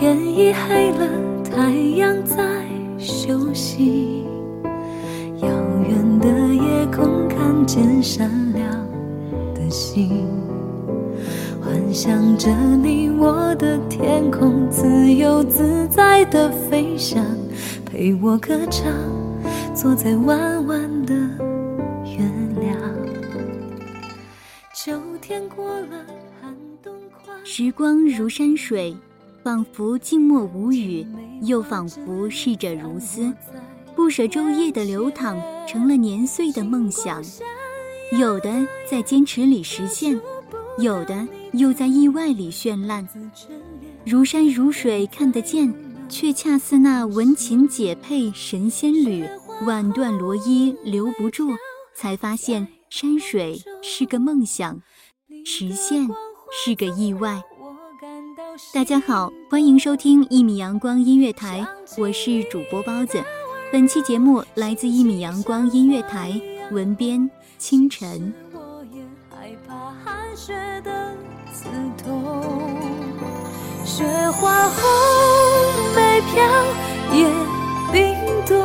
天已黑了，太阳在休息。遥远的夜空看见闪亮的星，幻想着你我的天空，自由自在的飞翔，陪我歌唱，坐在弯弯的月亮。秋天过了，寒冬快。时光如山水。仿佛静默无语，又仿佛逝者如斯，不舍昼夜的流淌，成了年岁的梦想。有的在坚持里实现，有的又在意外里绚烂。如山如水看得见，却恰似那文琴解配神仙侣，挽断罗衣留不住。才发现山水是个梦想，实现是个意外。大家好，欢迎收听一米阳光音乐台，我是主播包子。本期节目来自一米阳光音乐台，文编清晨。雪花红梅飘，也冰冻，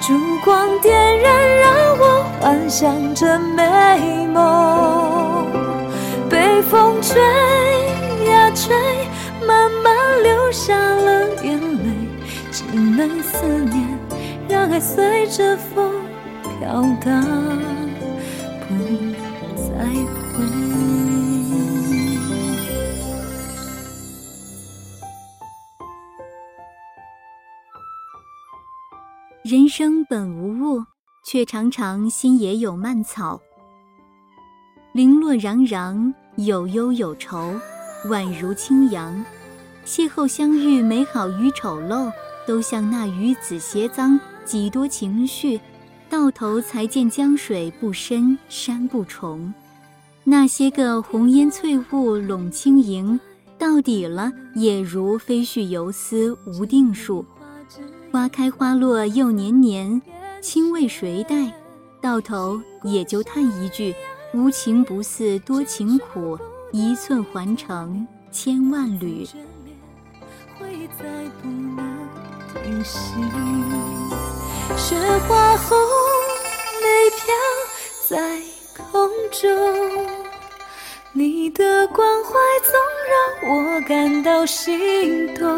烛光点燃，让我幻想着美梦。北风吹。吹，慢慢流下了眼泪，只能思念，让爱随着风飘荡，不再回。人生本无物，却常常心也有蔓草。零落攘攘，有忧有愁。宛如清扬，邂逅相遇，美好与丑陋，都像那鱼子鞋脏，几多情绪，到头才见江水不深，山不重。那些个红烟翠雾笼轻盈，到底了也如飞絮游丝无定数。花开花落又年年，亲为谁待？到头也就叹一句：无情不似多情苦。一寸环成千万缕。会再不能雪花红梅飘在空中，你的关怀总让我感到心动。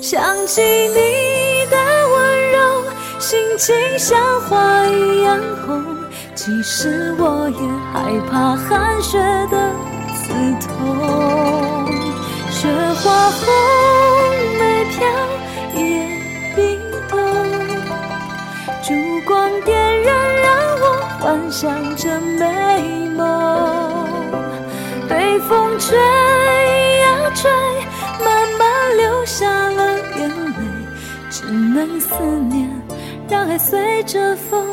想起你的温柔，心情像花一样红。其实我也害怕寒雪的刺痛，雪花红梅飘，叶冰冻，烛光点燃，让我幻想着美梦。北风吹呀吹，慢慢流下了眼泪，只能思念，让爱随着风。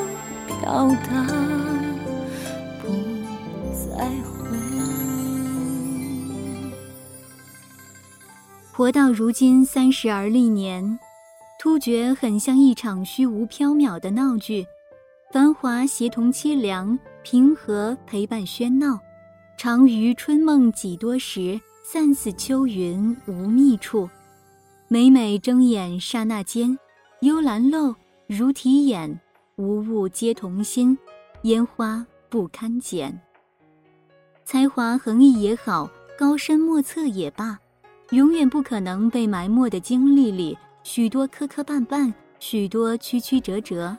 飘荡，活到如今三十而立年，突觉很像一场虚无缥缈的闹剧，繁华协同凄凉，平和陪伴喧闹。常于春梦几多时，散似秋云无觅处。每每睁眼刹那间，幽兰漏，如啼眼，无物皆同心，烟花不堪剪。才华横溢也好，高深莫测也罢，永远不可能被埋没的经历里，许多磕磕绊绊，许多曲曲折折。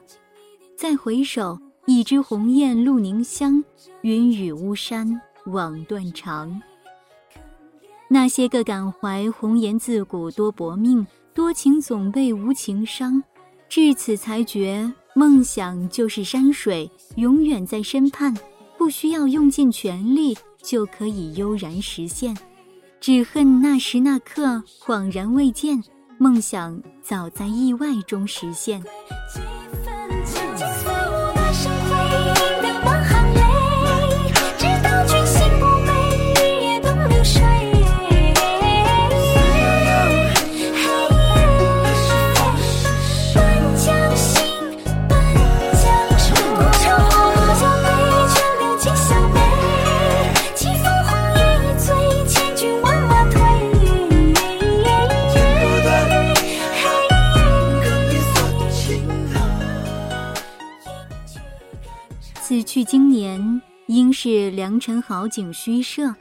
再回首，一枝红艳露凝香，云雨巫山枉断肠。那些个感怀红颜自古多薄命，多情总被无情伤。至此才觉，梦想就是山水，永远在身畔，不需要用尽全力就可以悠然实现。只恨那时那刻恍然未见，梦想早在意外中实现。此去经年，应是良辰好景虚设，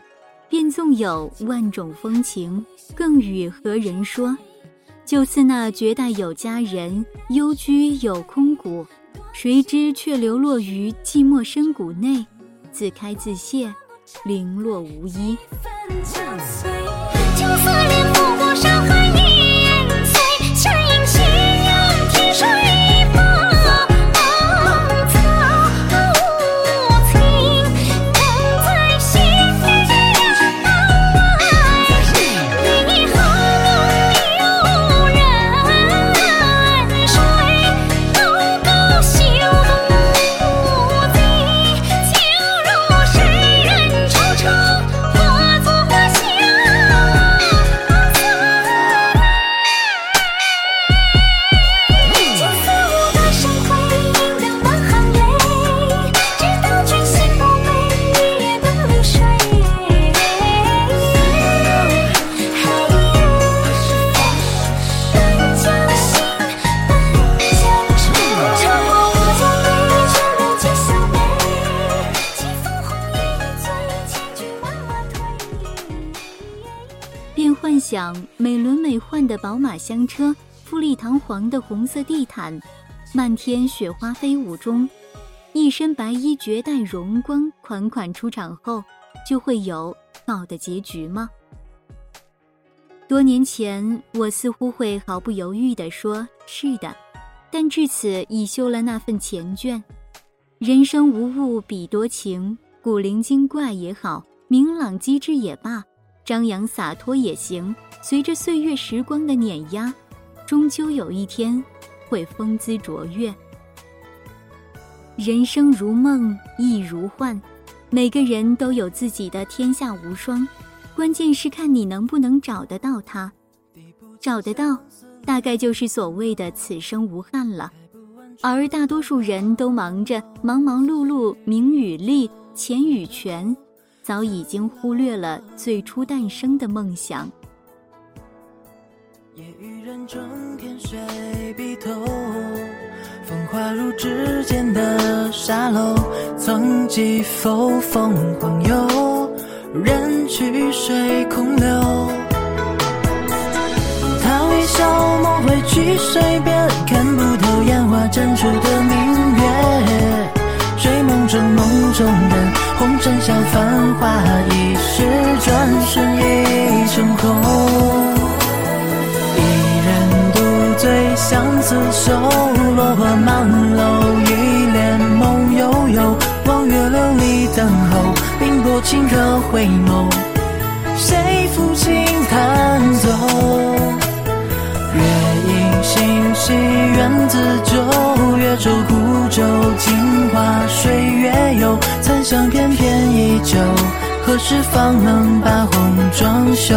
便纵有万种风情，更与何人说？就似那绝代有佳人，幽居有空谷，谁知却流落于寂寞深谷内，自开自谢，零落无依。想美轮美奂的宝马香车，富丽堂皇的红色地毯，漫天雪花飞舞中，一身白衣绝代荣光款款出场后，就会有好的结局吗？多年前，我似乎会毫不犹豫地说是的，但至此已修了那份缱绻。人生无物比多情，古灵精怪也好，明朗机智也罢。张扬洒脱也行，随着岁月时光的碾压，终究有一天会风姿卓越。人生如梦，亦如幻，每个人都有自己的天下无双，关键是看你能不能找得到他。找得到，大概就是所谓的此生无憾了。而大多数人都忙着忙忙碌碌，名与利，钱与权。早已经忽略了最初诞生的梦想。夜雨人中天水碧透，风化入指尖的沙漏，曾几否凤凰游，人去水空流。他微笑梦回去水边，看不透烟花绽出的明月。睡梦中梦中人，红尘笑繁华易逝，转瞬已成空。一人独醉相思愁，落花满楼，一帘梦悠悠。望月流离等候，冰波清热回眸，谁抚琴弹奏？月影星稀，缘自酒，月舟孤舟，镜花水月游，残。香翩翩依旧，何时方能把红妆绣？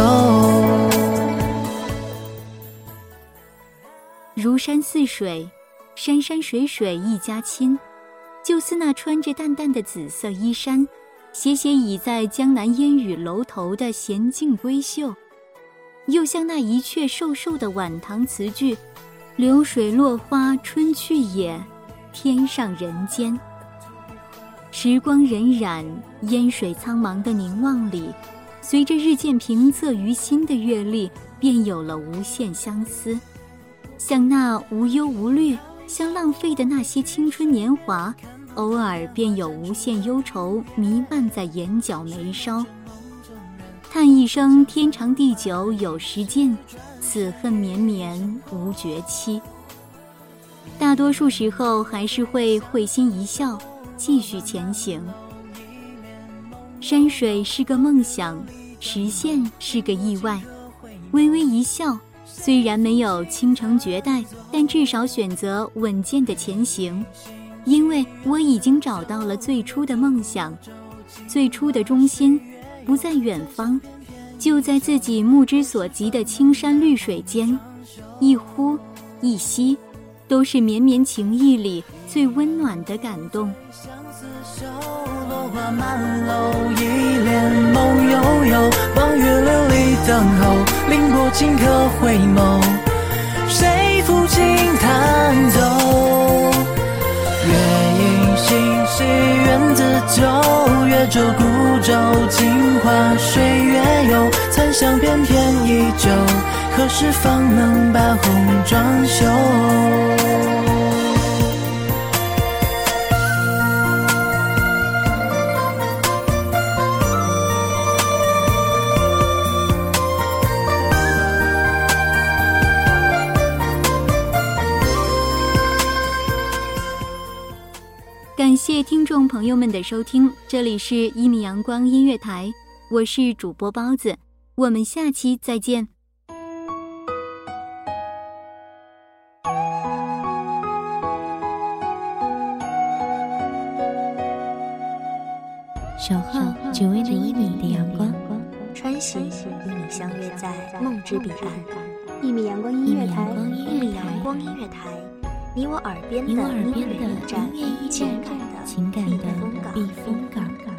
如山似水，山山水水一家亲。就似那穿着淡淡的紫色衣衫，斜斜倚在江南烟雨楼头的娴静闺秀，又像那一阙瘦瘦的晚唐词句：“流水落花春去也，天上人间。”时光荏苒，烟水苍茫的凝望里，随着日渐平仄于心的阅历，便有了无限相思，像那无忧无虑。像浪费的那些青春年华，偶尔便有无限忧愁弥漫在眼角眉梢。叹一声天长地久有时尽，此恨绵绵无绝期。大多数时候还是会会心一笑，继续前行。山水是个梦想，实现是个意外。微微一笑。虽然没有倾城绝代，但至少选择稳健的前行，因为我已经找到了最初的梦想，最初的中心不在远方，就在自己目之所及的青山绿水间，一呼一吸，都是绵绵情意里最温暖的感动。谁抚琴弹奏？西园子，旧。月舟孤舟，镜花水月游。残香翩翩依旧，何时方能把红妆绣？感谢听众朋友们的收听，这里是一米阳光音乐台，我是主播包子，我们下期再见。小号只为那一米的阳光，穿行与你相约在梦之彼岸。一米阳光音乐台，一米阳光音乐台。你我耳边的音乐驿站，情感的避风港。